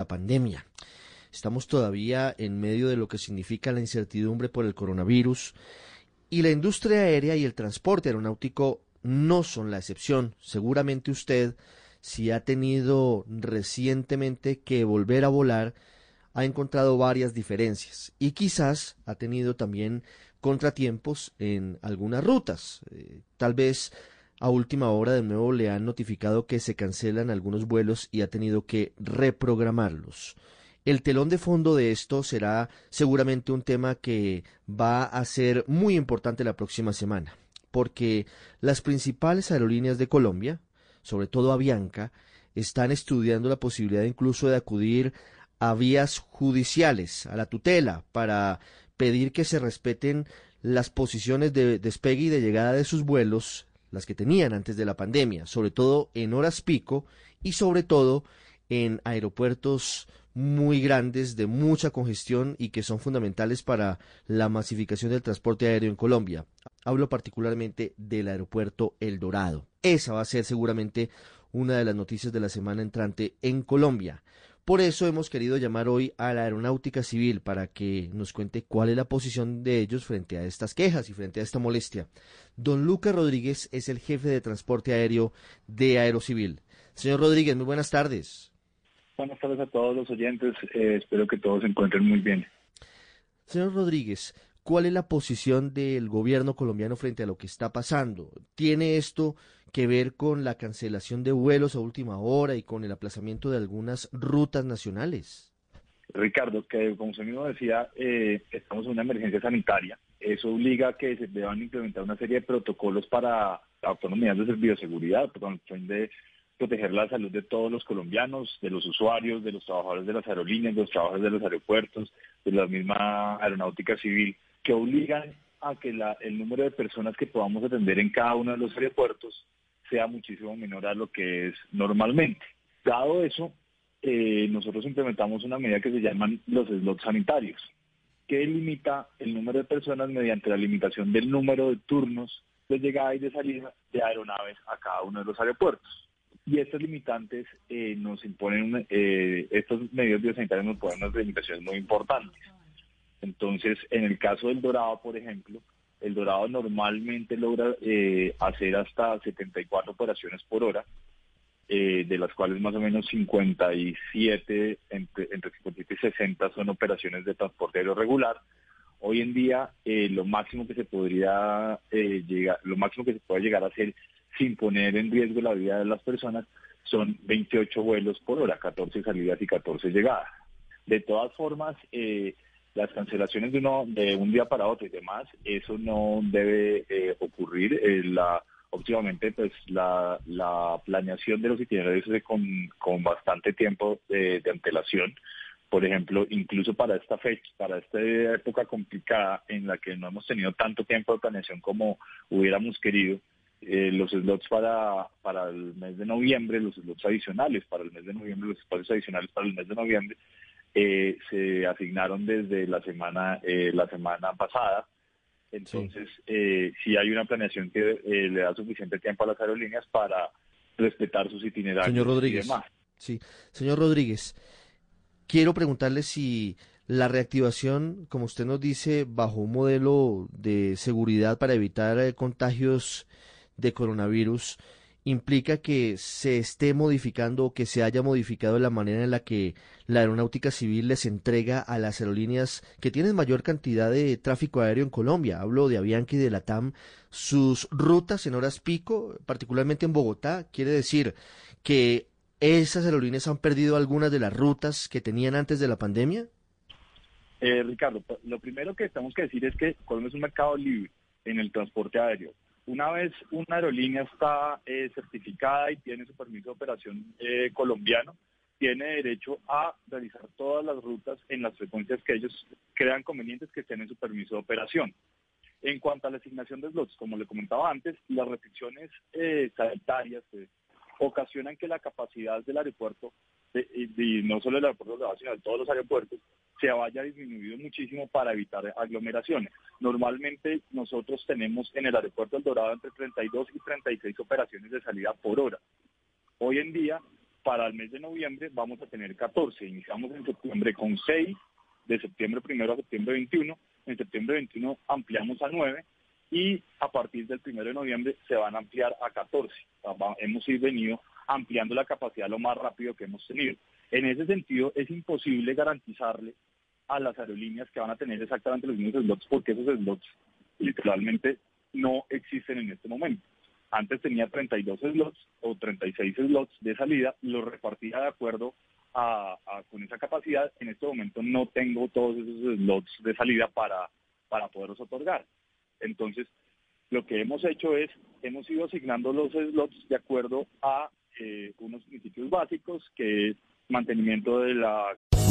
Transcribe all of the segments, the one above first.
La pandemia. Estamos todavía en medio de lo que significa la incertidumbre por el coronavirus y la industria aérea y el transporte aeronáutico no son la excepción. Seguramente usted, si ha tenido recientemente que volver a volar, ha encontrado varias diferencias y quizás ha tenido también contratiempos en algunas rutas. Eh, tal vez a última hora de nuevo le han notificado que se cancelan algunos vuelos y ha tenido que reprogramarlos. El telón de fondo de esto será seguramente un tema que va a ser muy importante la próxima semana, porque las principales aerolíneas de Colombia, sobre todo Avianca, están estudiando la posibilidad incluso de acudir a vías judiciales, a la tutela, para pedir que se respeten las posiciones de despegue y de llegada de sus vuelos, las que tenían antes de la pandemia, sobre todo en horas pico y sobre todo en aeropuertos muy grandes, de mucha congestión y que son fundamentales para la masificación del transporte aéreo en Colombia. Hablo particularmente del aeropuerto El Dorado. Esa va a ser seguramente una de las noticias de la semana entrante en Colombia. Por eso hemos querido llamar hoy a la Aeronáutica Civil para que nos cuente cuál es la posición de ellos frente a estas quejas y frente a esta molestia. Don Lucas Rodríguez es el jefe de transporte aéreo de Aerocivil. Señor Rodríguez, muy buenas tardes. Buenas tardes a todos los oyentes. Eh, espero que todos se encuentren muy bien. Señor Rodríguez, ¿cuál es la posición del gobierno colombiano frente a lo que está pasando? ¿Tiene esto que ver con la cancelación de vuelos a última hora y con el aplazamiento de algunas rutas nacionales? Ricardo, que como usted mismo decía, eh, estamos en una emergencia sanitaria. Eso obliga a que se deban implementar una serie de protocolos para autonomías de bioseguridad, con el fin de proteger la salud de todos los colombianos, de los usuarios, de los trabajadores de las aerolíneas, de los trabajadores de los aeropuertos, de la misma aeronáutica civil, que obligan a que el número de personas que podamos atender en cada uno de los aeropuertos sea muchísimo menor a lo que es normalmente. Dado eso, eh, nosotros implementamos una medida que se llaman los slots sanitarios, que limita el número de personas mediante la limitación del número de turnos de llegada y de salida de aeronaves a cada uno de los aeropuertos. Y estos limitantes eh, nos imponen, eh, estos medios biosanitarios nos ponen unas limitaciones muy importantes. Entonces, en el caso del Dorado, por ejemplo, el Dorado normalmente logra eh, hacer hasta 74 operaciones por hora, eh, de las cuales más o menos 57, entre, entre 57 y 60 son operaciones de transporte regular. Hoy en día, eh, lo máximo que se podría llegar, lo máximo que se puede llegar a hacer sin poner en riesgo la vida de las personas son 28 vuelos por hora, 14 salidas y 14 llegadas. De todas formas, eh, las cancelaciones de, uno, de un día para otro y demás, eso no debe eh, ocurrir. Eh, la, óptimamente, pues la, la planeación de los itinerarios es con, con bastante tiempo de, antelación. Por ejemplo, incluso para esta fecha, para esta época complicada en la que no hemos tenido tanto tiempo de planeación como hubiéramos querido, eh, los slots para, para el mes de noviembre, los slots adicionales para el mes de noviembre, los espacios adicionales para el mes de noviembre, eh, se asignaron desde la semana eh, la semana pasada. Entonces, sí. eh, hay una planeación que eh, le da suficiente tiempo a las aerolíneas para respetar sus itinerarios Señor Rodríguez, y demás. Sí, señor Rodríguez, quiero preguntarle si la reactivación, como usted nos dice, bajo un modelo de seguridad para evitar eh, contagios de coronavirus, implica que se esté modificando o que se haya modificado la manera en la que la aeronáutica civil les entrega a las aerolíneas que tienen mayor cantidad de tráfico aéreo en Colombia. Hablo de Avianca y de la TAM. Sus rutas en horas pico, particularmente en Bogotá, quiere decir que esas aerolíneas han perdido algunas de las rutas que tenían antes de la pandemia. Eh, Ricardo, lo primero que tenemos que decir es que Colombia es un mercado libre en el transporte aéreo una vez una aerolínea está eh, certificada y tiene su permiso de operación eh, colombiano, tiene derecho a realizar todas las rutas en las frecuencias que ellos crean convenientes que estén en su permiso de operación. En cuanto a la asignación de slots, como le comentaba antes, las restricciones eh, sanitarias ocasionan que la capacidad del aeropuerto, y no solo el aeropuerto de sino de todos los aeropuertos, se vaya disminuido muchísimo para evitar aglomeraciones. Normalmente nosotros tenemos en el aeropuerto del Dorado entre 32 y 36 operaciones de salida por hora. Hoy en día, para el mes de noviembre, vamos a tener 14. Iniciamos en septiembre con 6, de septiembre primero a septiembre 21. En septiembre 21 ampliamos a 9 y a partir del primero de noviembre se van a ampliar a 14. Hemos venido ampliando la capacidad lo más rápido que hemos tenido. En ese sentido, es imposible garantizarle a las aerolíneas que van a tener exactamente los mismos slots porque esos slots literalmente no existen en este momento. Antes tenía 32 slots o 36 slots de salida, los repartía de acuerdo a, con esa capacidad. En este momento no tengo todos esos slots de salida para, para poderlos otorgar. Entonces, lo que hemos hecho es, hemos ido asignando los slots de acuerdo a eh, unos principios básicos, que es mantenimiento de la...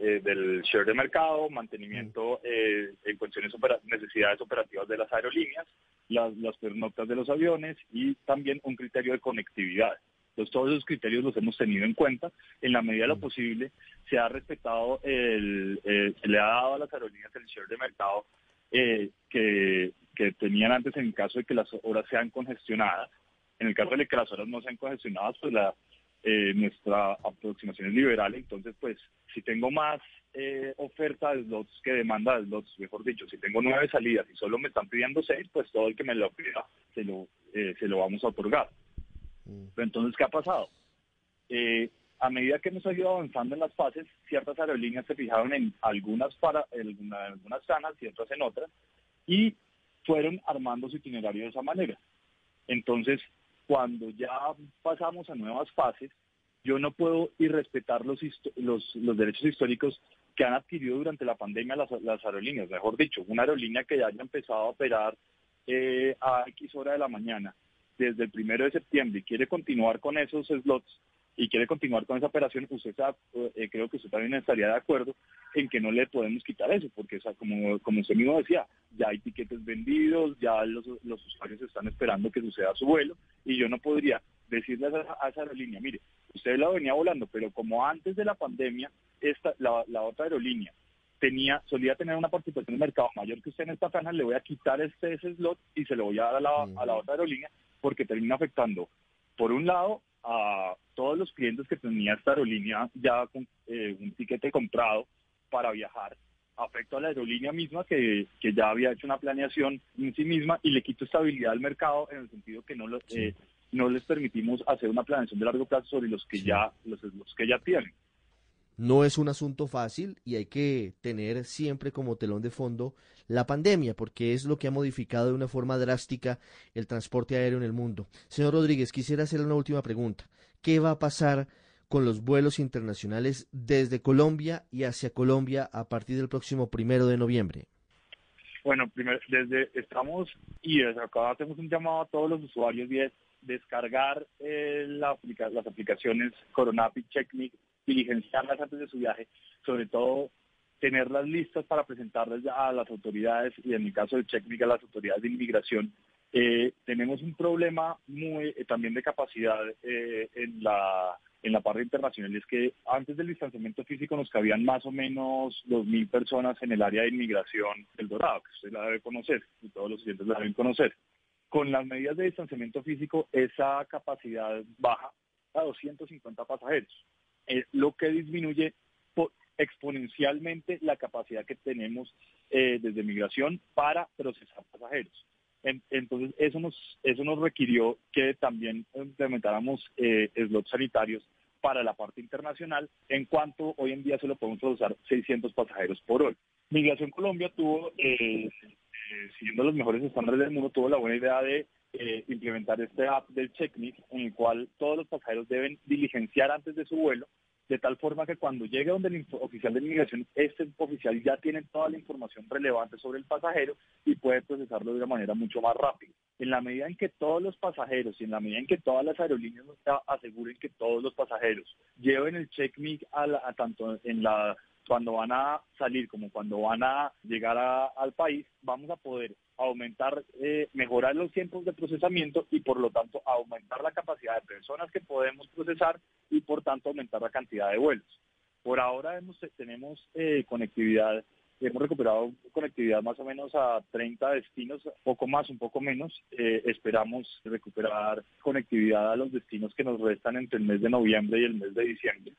Eh, del share de mercado, mantenimiento eh, en cuestiones opera necesidades operativas de las aerolíneas, las, las pernoctas de los aviones y también un criterio de conectividad. Entonces, todos esos criterios los hemos tenido en cuenta. En la medida de lo posible, se ha respetado, el, eh, se le ha dado a las aerolíneas el share de mercado eh, que, que tenían antes en caso de que las horas sean congestionadas. En el caso de que las horas no sean congestionadas, pues la, eh, nuestra aproximación es liberal. Entonces, pues, si tengo más eh, oferta de slots que demanda de slots, mejor dicho, si tengo nueve salidas y solo me están pidiendo seis, pues todo el que me lo pida se lo, eh, se lo vamos a otorgar. Pero entonces, ¿qué ha pasado? Eh, a medida que hemos ido avanzando en las fases, ciertas aerolíneas se fijaron en algunas para en algunas zonas y otras en otras, y fueron armando su itinerario de esa manera. Entonces, cuando ya pasamos a nuevas fases, yo no puedo irrespetar los, los, derechos históricos que han adquirido durante la pandemia las, las aerolíneas. Mejor dicho, una aerolínea que ya haya empezado a operar eh, a X hora de la mañana desde el primero de septiembre y quiere continuar con esos slots y quiere continuar con esa operación, usted eh, creo que usted también estaría de acuerdo en que no le podemos quitar eso, porque como, como usted mismo decía, ya hay tiquetes vendidos, ya los, los usuarios están esperando que suceda su vuelo, y yo no podría decirle a esa, aerolínea, mire, usted la venía volando, pero como antes de la pandemia, esta, la, la otra aerolínea tenía, solía tener una participación de mercado mayor que usted en esta franja, le voy a quitar este ese slot y se lo voy a dar a la, a la otra aerolínea porque termina afectando, por un lado, a todos los clientes que tenía esta aerolínea ya con eh, un tiquete comprado para viajar, afecta a la aerolínea misma que, que, ya había hecho una planeación en sí misma y le quito estabilidad al mercado en el sentido que no, eh, no les permitimos hacer una planeación de largo plazo sobre los que ya los, los que ya tienen. No es un asunto fácil y hay que tener siempre como telón de fondo la pandemia, porque es lo que ha modificado de una forma drástica el transporte aéreo en el mundo. Señor Rodríguez, quisiera hacerle una última pregunta. ¿Qué va a pasar con los vuelos internacionales desde Colombia y hacia Colombia a partir del próximo primero de noviembre? Bueno, primero, desde estamos y desde acá hacemos un llamado a todos los usuarios y es descargar eh, las aplicaciones Coronapi, CheckMe, diligenciarlas antes de su viaje, sobre todo tenerlas listas para presentarlas a las autoridades y en mi caso de CheckMe a las autoridades de inmigración. Eh, tenemos un problema muy eh, también de capacidad en la en la parte internacional es que antes del distanciamiento físico nos cabían más o menos 2.000 personas en el área de inmigración del Dorado, que usted la debe conocer y todos los clientes la deben conocer. Con las medidas de distanciamiento físico, esa capacidad baja a 250 pasajeros, es lo que disminuye exponencialmente la capacidad que tenemos eh, desde migración para procesar pasajeros. entonces, eso nos, eso nos requirió que también implementáramos eh, slots sanitarios para la parte internacional, en cuanto hoy en día solo podemos procesar 600 pasajeros por hora. Migración Colombia tuvo, eh, eh, siguiendo los mejores estándares del mundo, tuvo la buena idea de eh, implementar este app del CheckMe, en el cual todos los pasajeros deben diligenciar antes de su vuelo de tal forma que cuando llegue donde el oficial de inmigración, este oficial ya tiene toda la información relevante sobre el pasajero y puede procesarlo de una manera mucho más rápida. En la medida en que todos los pasajeros y en la medida en que todas las aerolíneas aseguren que todos los pasajeros lleven el check-me a, tanto en la cuando van a salir como cuando van a llegar al país, vamos a poder aumentar, eh, mejorar los tiempos de procesamiento y por lo tanto aumentar la capacidad de personas que podemos procesar y por tanto aumentar la cantidad de vuelos. Por ahora hemos, tenemos eh, conectividad, hemos recuperado conectividad más o menos a 30 destinos, poco más, un poco menos. Eh, esperamos recuperar conectividad a los destinos que nos restan entre el mes de noviembre y el mes de diciembre.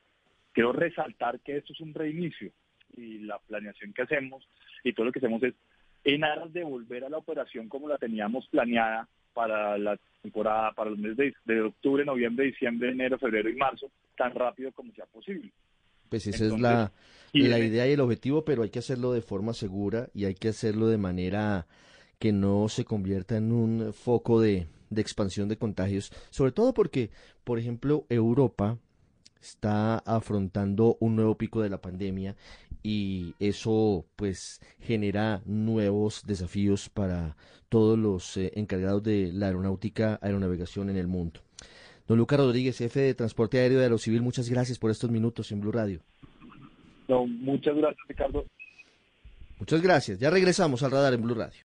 Quiero resaltar que esto es un reinicio y la planeación que hacemos y todo lo que hacemos es en aras de volver a la operación como la teníamos planeada para la temporada, para los meses de, octubre, noviembre, diciembre, enero, febrero y marzo, tan rápido como sea posible. Pues esa es la, la idea y el objetivo, pero hay que hacerlo de forma segura y hay que hacerlo de manera que no se convierta en un foco de, de expansión de contagios, sobre todo porque, por ejemplo, Europa está afrontando un nuevo pico de la pandemia y eso pues genera nuevos desafíos para todos los eh, encargados de la aeronáutica, aeronavegación en el mundo. Don Lucas Rodríguez, jefe de Transporte Aéreo de Aerocivil, muchas gracias por estos minutos en Blue Radio. No, muchas gracias, Ricardo. Muchas gracias. Ya regresamos al radar en Blue Radio.